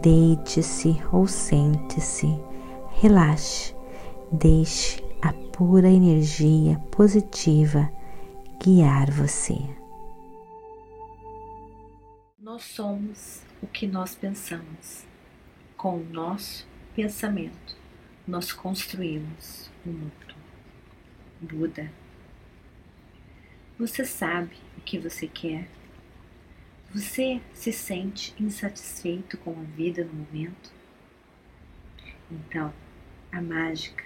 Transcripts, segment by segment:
Deite-se ou sente-se, relaxe, deixe a pura energia positiva guiar você. Nós somos o que nós pensamos. Com o nosso pensamento, nós construímos o mundo. Buda. Você sabe o que você quer? Você se sente insatisfeito com a vida no momento? Então, a mágica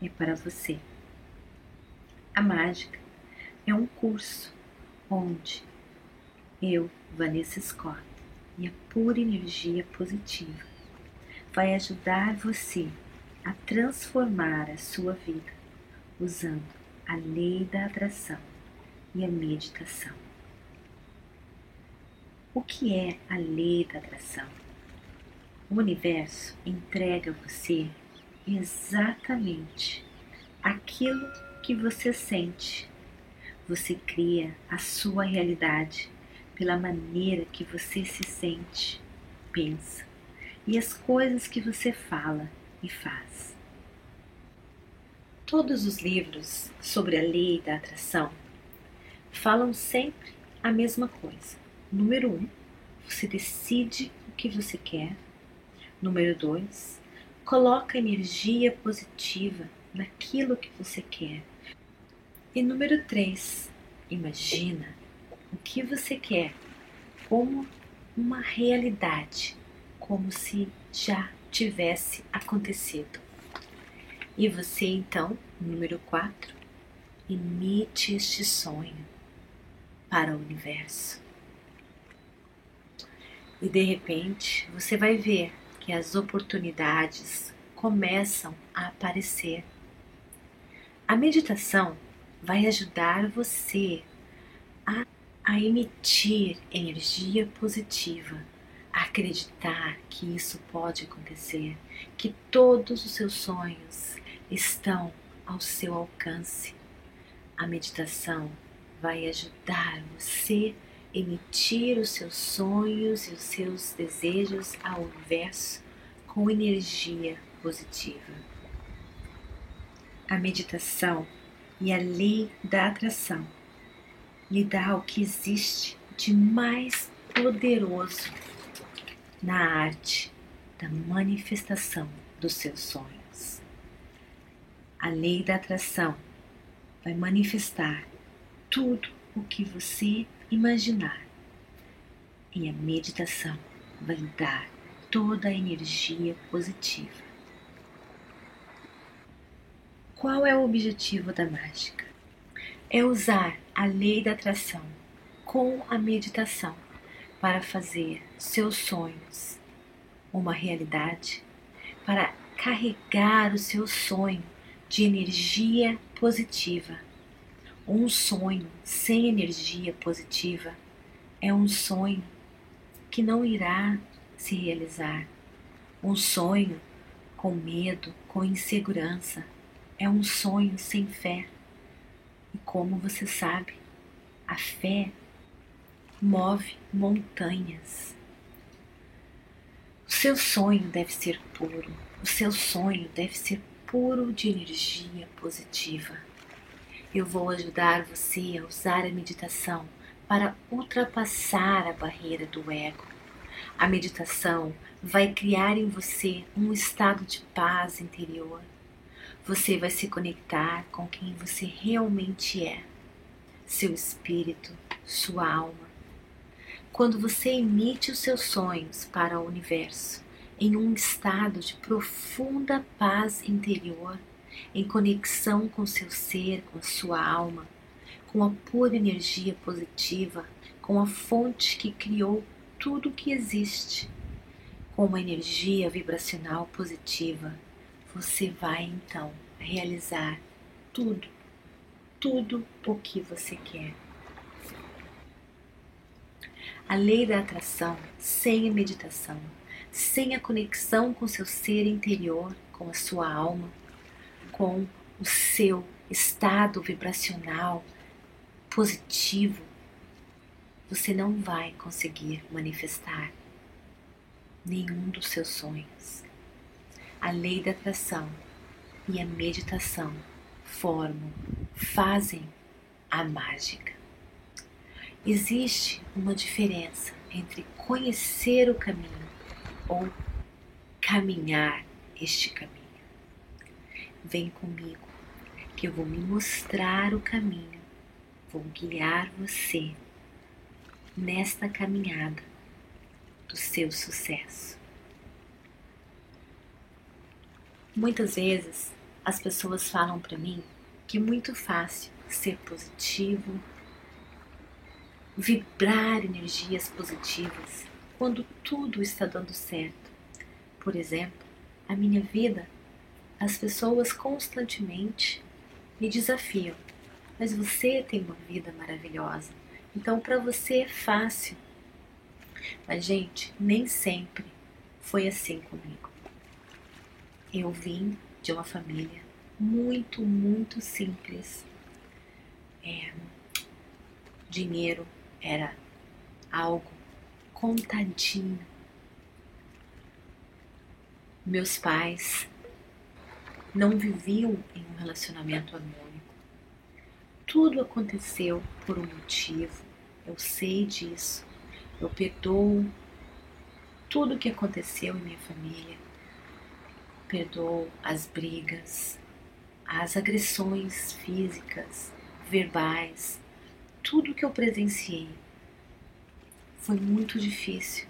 é para você. A mágica é um curso onde eu, Vanessa Scott, e a pura energia positiva vai ajudar você a transformar a sua vida usando a lei da atração e a meditação. O que é a lei da atração? O universo entrega a você exatamente aquilo que você sente. Você cria a sua realidade pela maneira que você se sente, pensa e as coisas que você fala e faz. Todos os livros sobre a lei da atração falam sempre a mesma coisa Número um, você decide o que você quer. Número dois, coloca energia positiva naquilo que você quer. E número três, imagina o que você quer como uma realidade, como se já tivesse acontecido. E você então, número quatro, emite este sonho para o universo. E de repente você vai ver que as oportunidades começam a aparecer. A meditação vai ajudar você a, a emitir energia positiva, a acreditar que isso pode acontecer, que todos os seus sonhos estão ao seu alcance. A meditação vai ajudar você a emitir os seus sonhos e os seus desejos ao universo com energia positiva. A meditação e a lei da atração lhe dá o que existe de mais poderoso na arte da manifestação dos seus sonhos. A lei da atração vai manifestar tudo o que você imaginar. E a meditação vai dar toda a energia positiva. Qual é o objetivo da mágica? É usar a lei da atração com a meditação para fazer seus sonhos uma realidade, para carregar o seu sonho de energia positiva um sonho sem energia positiva é um sonho que não irá se realizar. Um sonho com medo, com insegurança, é um sonho sem fé. E como você sabe, a fé move montanhas. O seu sonho deve ser puro, o seu sonho deve ser puro de energia positiva. Eu vou ajudar você a usar a meditação para ultrapassar a barreira do ego. A meditação vai criar em você um estado de paz interior. Você vai se conectar com quem você realmente é, seu espírito, sua alma. Quando você emite os seus sonhos para o universo em um estado de profunda paz interior, em conexão com seu ser, com sua alma, com a pura energia positiva, com a fonte que criou tudo o que existe. com uma energia vibracional positiva, você vai então realizar tudo, tudo o que você quer. A lei da atração, sem a meditação, sem a conexão com seu ser interior, com a sua alma, com o seu estado vibracional positivo, você não vai conseguir manifestar nenhum dos seus sonhos. A lei da atração e a meditação formam, fazem a mágica. Existe uma diferença entre conhecer o caminho ou caminhar este caminho. Vem comigo, que eu vou me mostrar o caminho, vou guiar você nesta caminhada do seu sucesso. Muitas vezes as pessoas falam para mim que é muito fácil ser positivo, vibrar energias positivas quando tudo está dando certo. Por exemplo, a minha vida, as pessoas constantemente me desafiam. Mas você tem uma vida maravilhosa. Então, para você é fácil. Mas, gente, nem sempre foi assim comigo. Eu vim de uma família muito, muito simples. É, dinheiro era algo contadinho. Meus pais não viviam em um relacionamento harmônico. Tudo aconteceu por um motivo, eu sei disso. Eu perdoo tudo o que aconteceu em minha família. Perdoo as brigas, as agressões físicas, verbais, tudo que eu presenciei. Foi muito difícil,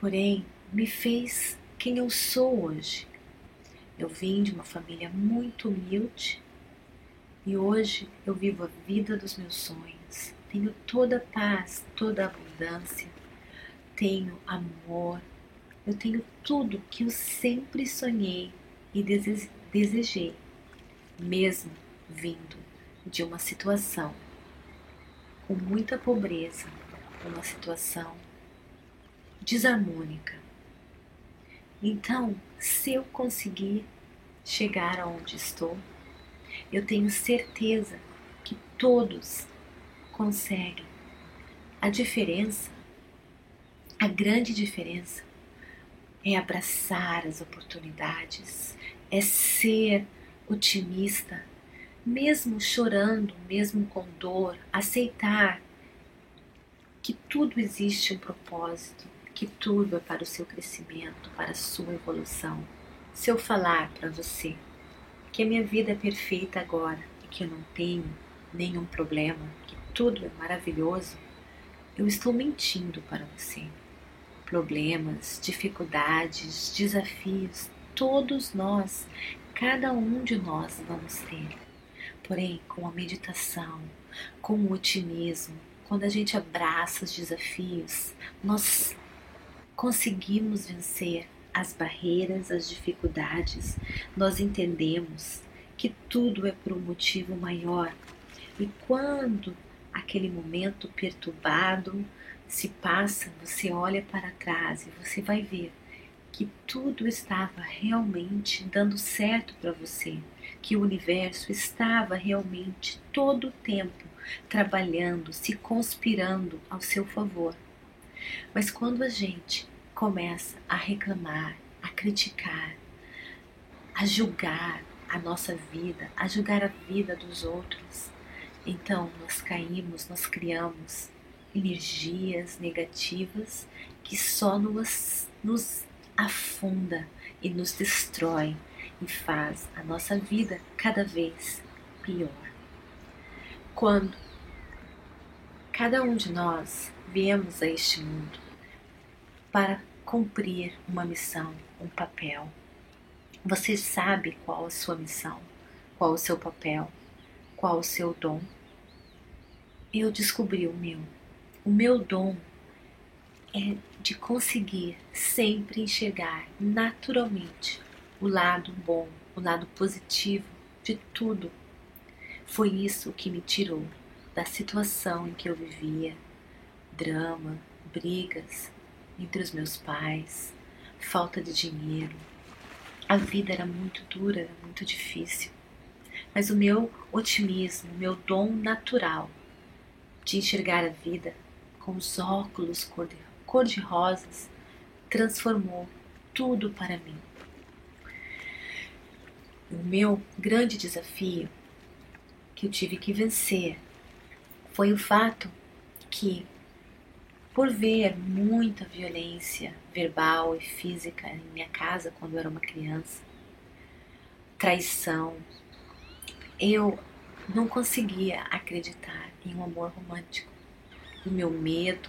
porém me fez quem eu sou hoje. Eu vim de uma família muito humilde e hoje eu vivo a vida dos meus sonhos. Tenho toda a paz, toda a abundância, tenho amor, eu tenho tudo que eu sempre sonhei e desejei, mesmo vindo de uma situação com muita pobreza, uma situação desarmônica. Então, se eu conseguir chegar aonde estou, eu tenho certeza que todos conseguem. A diferença, a grande diferença, é abraçar as oportunidades, é ser otimista, mesmo chorando, mesmo com dor, aceitar que tudo existe um propósito, que tudo é para o seu crescimento, para a sua evolução. Se eu falar para você que a minha vida é perfeita agora e que eu não tenho nenhum problema, que tudo é maravilhoso, eu estou mentindo para você. Problemas, dificuldades, desafios, todos nós, cada um de nós vamos ter. Porém, com a meditação, com o otimismo, quando a gente abraça os desafios, nós conseguimos vencer as barreiras, as dificuldades, nós entendemos que tudo é por um motivo maior. E quando aquele momento perturbado se passa, você olha para trás e você vai ver que tudo estava realmente dando certo para você, que o universo estava realmente todo o tempo trabalhando, se conspirando ao seu favor. Mas quando a gente começa a reclamar, a criticar, a julgar a nossa vida, a julgar a vida dos outros, então nós caímos, nós criamos energias negativas que só nos, nos afunda e nos destrói e faz a nossa vida cada vez pior. Quando cada um de nós viemos a este mundo para cumprir uma missão, um papel. Você sabe qual a sua missão, qual o seu papel, qual o seu dom. Eu descobri o meu. O meu dom é de conseguir sempre enxergar naturalmente o lado bom, o lado positivo de tudo. Foi isso que me tirou da situação em que eu vivia, drama, brigas entre os meus pais, falta de dinheiro. A vida era muito dura, muito difícil. Mas o meu otimismo, o meu dom natural de enxergar a vida com os óculos cor-de-rosas transformou tudo para mim. O meu grande desafio que eu tive que vencer foi o fato que, por ver muita violência verbal e física em minha casa quando eu era uma criança, traição, eu não conseguia acreditar em um amor romântico. O meu medo,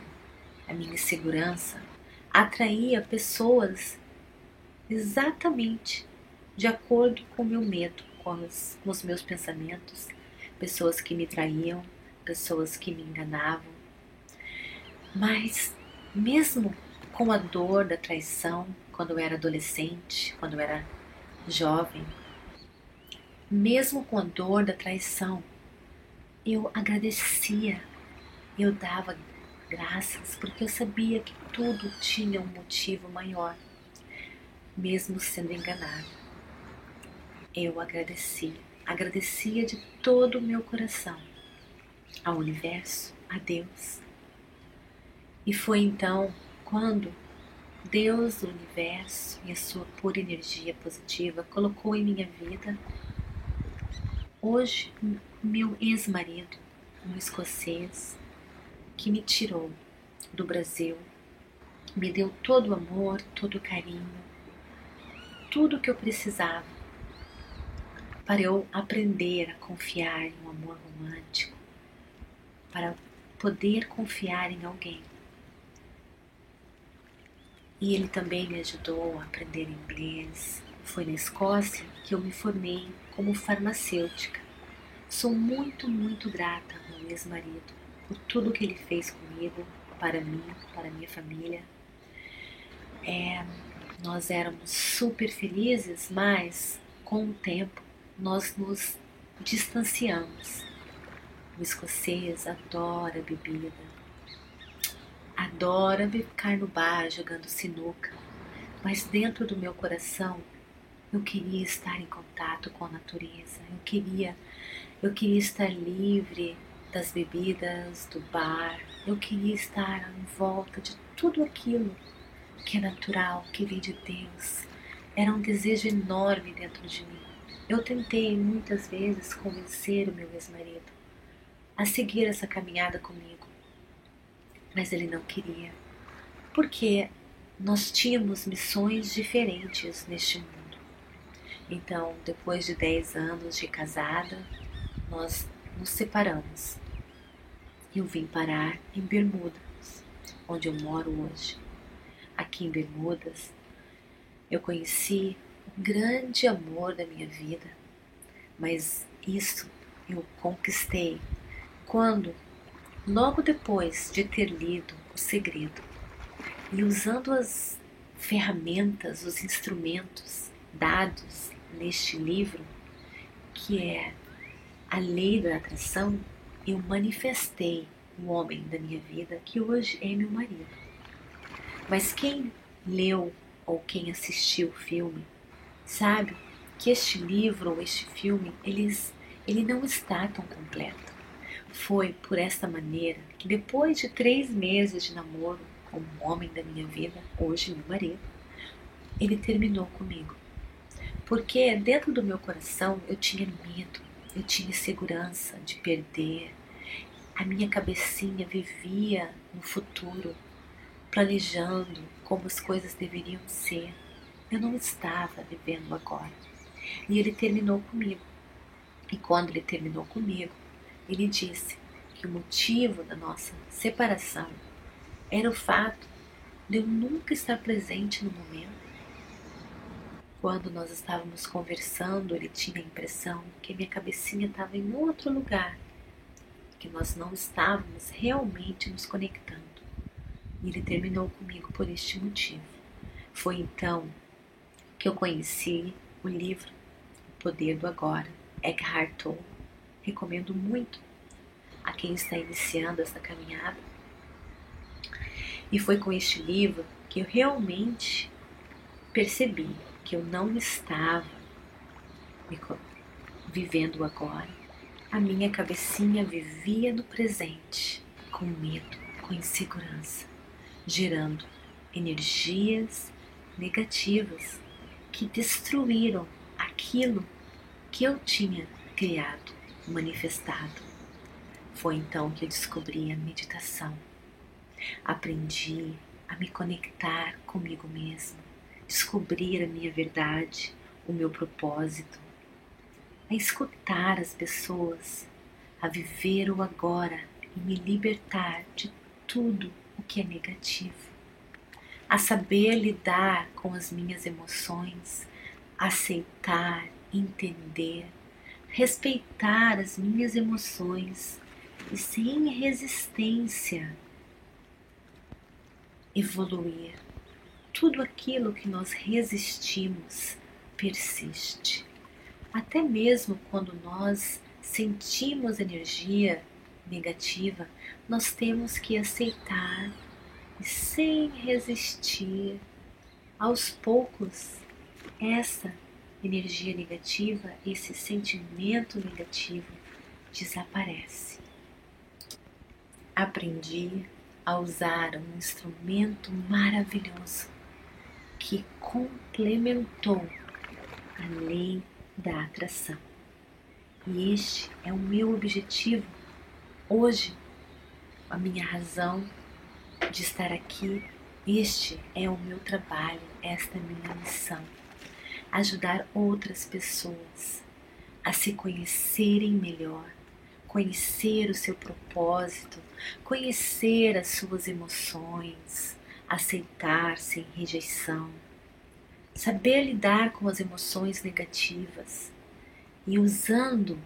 a minha insegurança atraía pessoas exatamente de acordo com o meu medo, com os, com os meus pensamentos, pessoas que me traíam, pessoas que me enganavam. Mas mesmo com a dor da traição, quando eu era adolescente, quando eu era jovem, mesmo com a dor da traição, eu agradecia, eu dava graças, porque eu sabia que tudo tinha um motivo maior, mesmo sendo enganado. Eu agradecia, agradecia de todo o meu coração ao universo, a Deus. E foi então quando Deus, o universo e a sua pura energia positiva colocou em minha vida Hoje, meu ex-marido, um escocês, que me tirou do Brasil, me deu todo o amor, todo o carinho, tudo o que eu precisava para eu aprender a confiar em um amor romântico, para poder confiar em alguém. E ele também me ajudou a aprender inglês, foi na Escócia que eu me formei como farmacêutica. Sou muito, muito grata ao meu ex-marido por tudo que ele fez comigo, para mim, para minha família. É, nós éramos super felizes, mas com o tempo nós nos distanciamos. O escocês adora bebida, adora ficar no bar jogando sinuca, mas dentro do meu coração eu queria estar em contato com a natureza. Eu queria, eu queria estar livre das bebidas, do bar. Eu queria estar em volta de tudo aquilo que é natural, que vem de Deus. Era um desejo enorme dentro de mim. Eu tentei muitas vezes convencer o meu ex-marido a seguir essa caminhada comigo, mas ele não queria, porque nós tínhamos missões diferentes neste mundo. Então, depois de 10 anos de casada, nós nos separamos. Eu vim parar em Bermudas, onde eu moro hoje. Aqui em Bermudas, eu conheci o grande amor da minha vida, mas isso eu conquistei quando, logo depois de ter lido O Segredo e usando as ferramentas, os instrumentos dados neste livro, que é A Lei da Atração, eu manifestei o homem da minha vida que hoje é meu marido. Mas quem leu ou quem assistiu o filme sabe que este livro ou este filme eles, ele não está tão completo. Foi por esta maneira que depois de três meses de namoro com o homem da minha vida, hoje meu marido, ele terminou comigo. Porque dentro do meu coração eu tinha medo, eu tinha insegurança de perder. A minha cabecinha vivia no futuro, planejando como as coisas deveriam ser. Eu não estava vivendo agora. E ele terminou comigo. E quando ele terminou comigo, ele disse que o motivo da nossa separação era o fato de eu nunca estar presente no momento quando nós estávamos conversando, ele tinha a impressão que minha cabecinha estava em outro lugar, que nós não estávamos realmente nos conectando. E ele terminou comigo por este motivo. Foi então que eu conheci o livro O Poder do Agora, Eckhart Tolle. Recomendo muito a quem está iniciando essa caminhada. E foi com este livro que eu realmente percebi que eu não estava vivendo agora. A minha cabecinha vivia no presente, com medo, com insegurança, gerando energias negativas que destruíram aquilo que eu tinha criado, manifestado. Foi então que eu descobri a meditação. Aprendi a me conectar comigo mesmo, descobrir a minha verdade, o meu propósito, a escutar as pessoas, a viver o agora e me libertar de tudo o que é negativo, a saber lidar com as minhas emoções, aceitar, entender, respeitar as minhas emoções e sem resistência evoluir. Tudo aquilo que nós resistimos persiste. Até mesmo quando nós sentimos energia negativa, nós temos que aceitar e sem resistir, aos poucos, essa energia negativa, esse sentimento negativo desaparece. Aprendi a usar um instrumento maravilhoso que complementou a lei da atração. E este é o meu objetivo hoje, a minha razão de estar aqui. Este é o meu trabalho, esta é a minha missão. Ajudar outras pessoas a se conhecerem melhor, conhecer o seu propósito, conhecer as suas emoções, aceitar sem rejeição, saber lidar com as emoções negativas e usando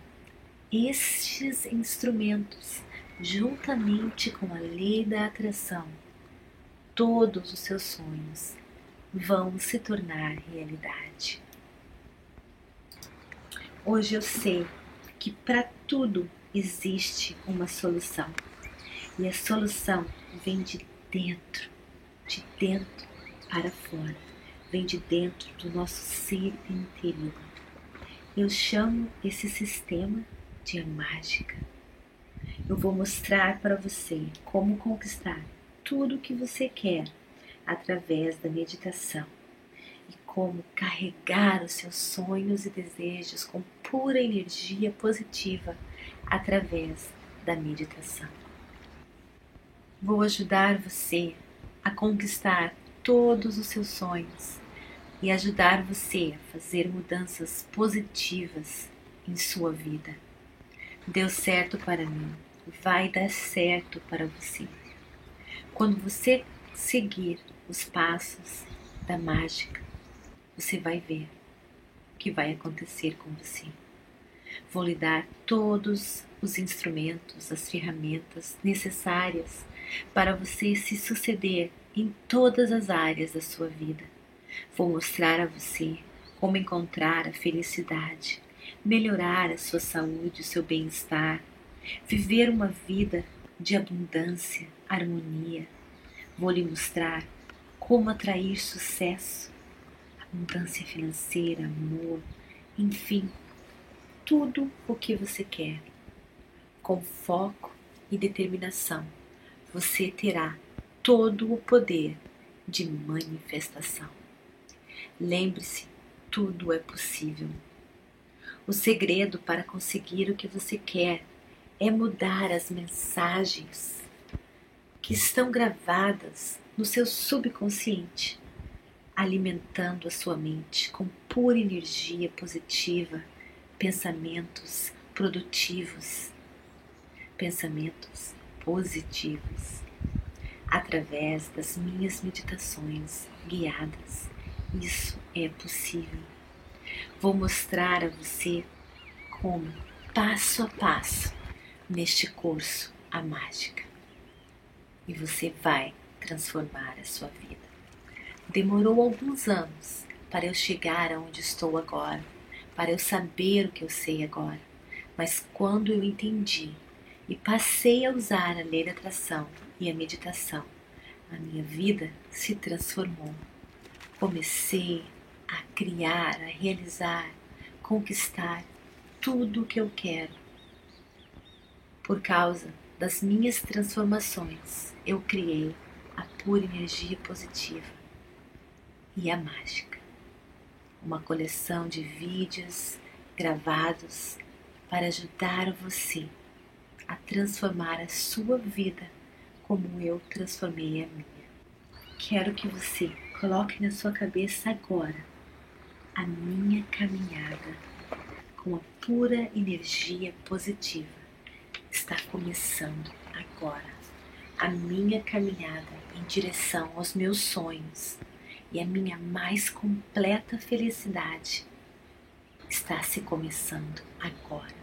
estes instrumentos juntamente com a lei da atração, todos os seus sonhos vão se tornar realidade. Hoje eu sei que para tudo existe uma solução. E a solução vem de dentro, de dentro para fora, vem de dentro do nosso ser interior. Eu chamo esse sistema de mágica. Eu vou mostrar para você como conquistar tudo o que você quer através da meditação e como carregar os seus sonhos e desejos com pura energia positiva através da meditação. Vou ajudar você a conquistar todos os seus sonhos e ajudar você a fazer mudanças positivas em sua vida. Deu certo para mim, vai dar certo para você. Quando você seguir os passos da mágica, você vai ver o que vai acontecer com você. Vou lhe dar todos os instrumentos, as ferramentas necessárias para você se suceder em todas as áreas da sua vida. Vou mostrar a você como encontrar a felicidade, melhorar a sua saúde, o seu bem-estar, viver uma vida de abundância, harmonia. Vou lhe mostrar como atrair sucesso, abundância financeira, amor, enfim, tudo o que você quer. Com foco e determinação, você terá todo o poder de manifestação. Lembre-se, tudo é possível. O segredo para conseguir o que você quer é mudar as mensagens que estão gravadas no seu subconsciente, alimentando a sua mente com pura energia positiva, pensamentos produtivos, pensamentos positivos, através das minhas meditações guiadas. Isso é possível. Vou mostrar a você como, passo a passo, neste curso, a mágica. E você vai transformar a sua vida. Demorou alguns anos para eu chegar aonde estou agora, para eu saber o que eu sei agora. Mas quando eu entendi e passei a usar a lei da atração e a meditação, a minha vida se transformou. Comecei a criar, a realizar, conquistar tudo o que eu quero. Por causa das minhas transformações, eu criei pura energia positiva e a mágica. Uma coleção de vídeos gravados para ajudar você a transformar a sua vida como eu transformei a minha. Quero que você coloque na sua cabeça agora a minha caminhada com a pura energia positiva. Está começando agora a minha caminhada em direção aos meus sonhos e a minha mais completa felicidade está se começando agora.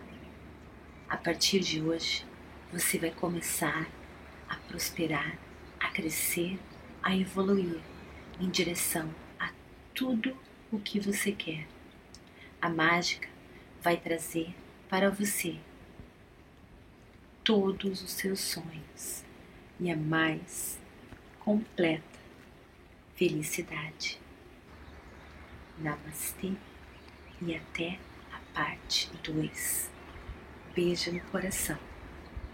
A partir de hoje, você vai começar a prosperar, a crescer, a evoluir em direção a tudo o que você quer. A mágica vai trazer para você todos os seus sonhos e a mais completa felicidade. Namastê e até a parte 2. Beijo no coração.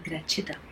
Gratidão.